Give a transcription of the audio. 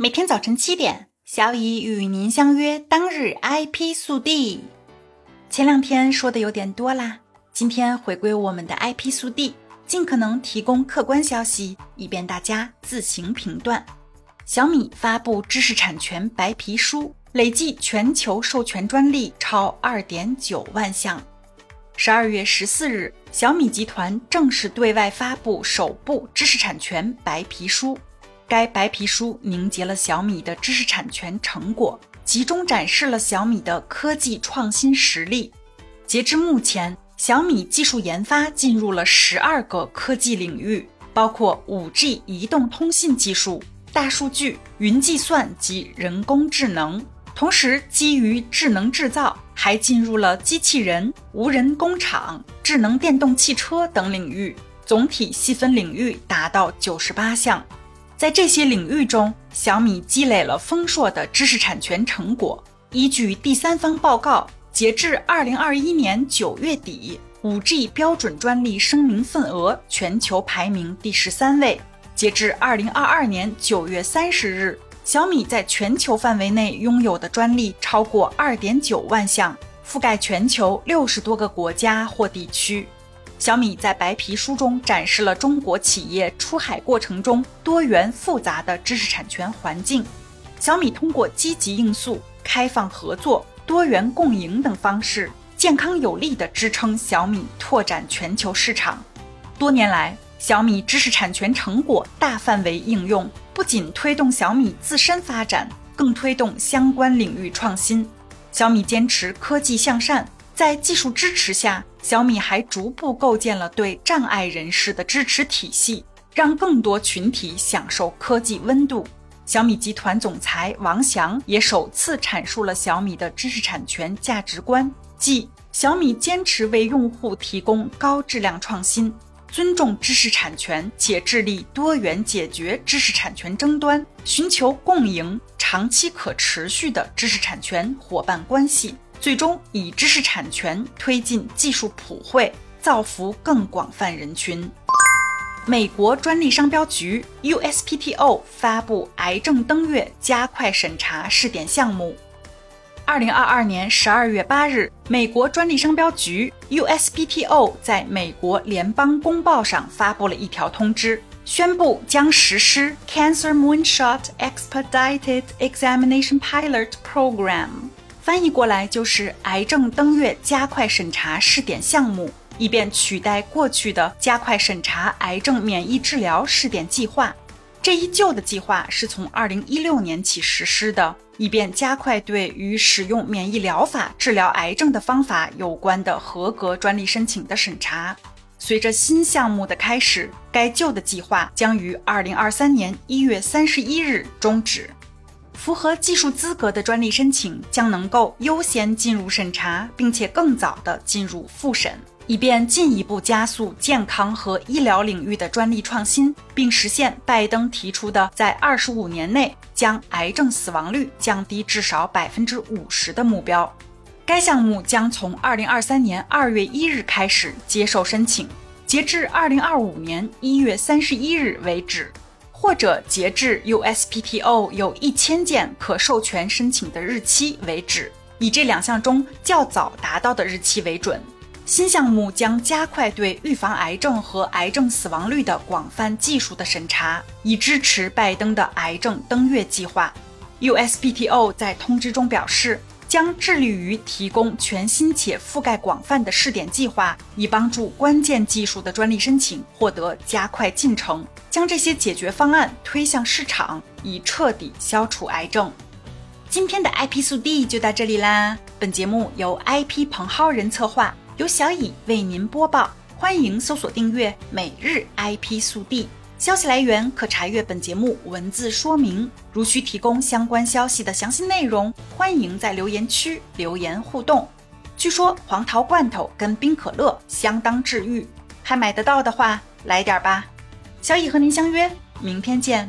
每天早晨七点，小乙与您相约当日 IP 速递。前两天说的有点多啦，今天回归我们的 IP 速递，尽可能提供客观消息，以便大家自行评断。小米发布知识产权白皮书，累计全球授权专利超二点九万项。十二月十四日，小米集团正式对外发布首部知识产权白皮书。该白皮书凝结了小米的知识产权成果，集中展示了小米的科技创新实力。截至目前，小米技术研发进入了十二个科技领域，包括 5G 移动通信技术、大数据、云计算及人工智能。同时，基于智能制造，还进入了机器人、无人工厂、智能电动汽车等领域，总体细分领域达到九十八项。在这些领域中，小米积累了丰硕的知识产权成果。依据第三方报告，截至二零二一年九月底，五 G 标准专利声明份额全球排名第十三位。截至二零二二年九月三十日，小米在全球范围内拥有的专利超过二点九万项，覆盖全球六十多个国家或地区。小米在白皮书中展示了中国企业出海过程中多元复杂的知识产权环境。小米通过积极应诉、开放合作、多元共赢等方式，健康有力地支撑小米拓展全球市场。多年来，小米知识产权成果大范围应用，不仅推动小米自身发展，更推动相关领域创新。小米坚持科技向善。在技术支持下，小米还逐步构建了对障碍人士的支持体系，让更多群体享受科技温度。小米集团总裁王翔也首次阐述了小米的知识产权价值观，即小米坚持为用户提供高质量创新，尊重知识产权，且致力多元解决知识产权争端，寻求共赢、长期可持续的知识产权伙伴关系。最终以知识产权推进技术普惠，造福更广泛人群。美国专利商标局 USPTO 发布癌症登月加快审查试点项目。二零二二年十二月八日，美国专利商标局 USPTO 在美国联邦公报上发布了一条通知，宣布将实施 Cancer Moonshot Expedited Examination Pilot Program。翻译过来就是“癌症登月加快审查试点项目”，以便取代过去的加快审查癌症免疫治疗试点计划。这一旧的计划是从2016年起实施的，以便加快对与使用免疫疗法治疗癌症的方法有关的合格专利申请的审查。随着新项目的开始，该旧的计划将于2023年1月31日终止。符合技术资格的专利申请将能够优先进入审查，并且更早的进入复审，以便进一步加速健康和医疗领域的专利创新，并实现拜登提出的在二十五年内将癌症死亡率降低至少百分之五十的目标。该项目将从二零二三年二月一日开始接受申请，截至二零二五年一月三十一日为止。或者截至 USPTO 有一千件可授权申请的日期为止，以这两项中较早达到的日期为准。新项目将加快对预防癌症和癌症死亡率的广泛技术的审查，以支持拜登的癌症登月计划。USPTO 在通知中表示，将致力于提供全新且覆盖广泛的试点计划，以帮助关键技术的专利申请获得加快进程。将这些解决方案推向市场，以彻底消除癌症。今天的 IP 速递就到这里啦。本节目由 IP 彭浩人策划，由小乙为您播报。欢迎搜索订阅每日 IP 速递。消息来源可查阅本节目文字说明。如需提供相关消息的详细内容，欢迎在留言区留言互动。据说黄桃罐头跟冰可乐相当治愈，还买得到的话来点吧。小乙和您相约，明天见。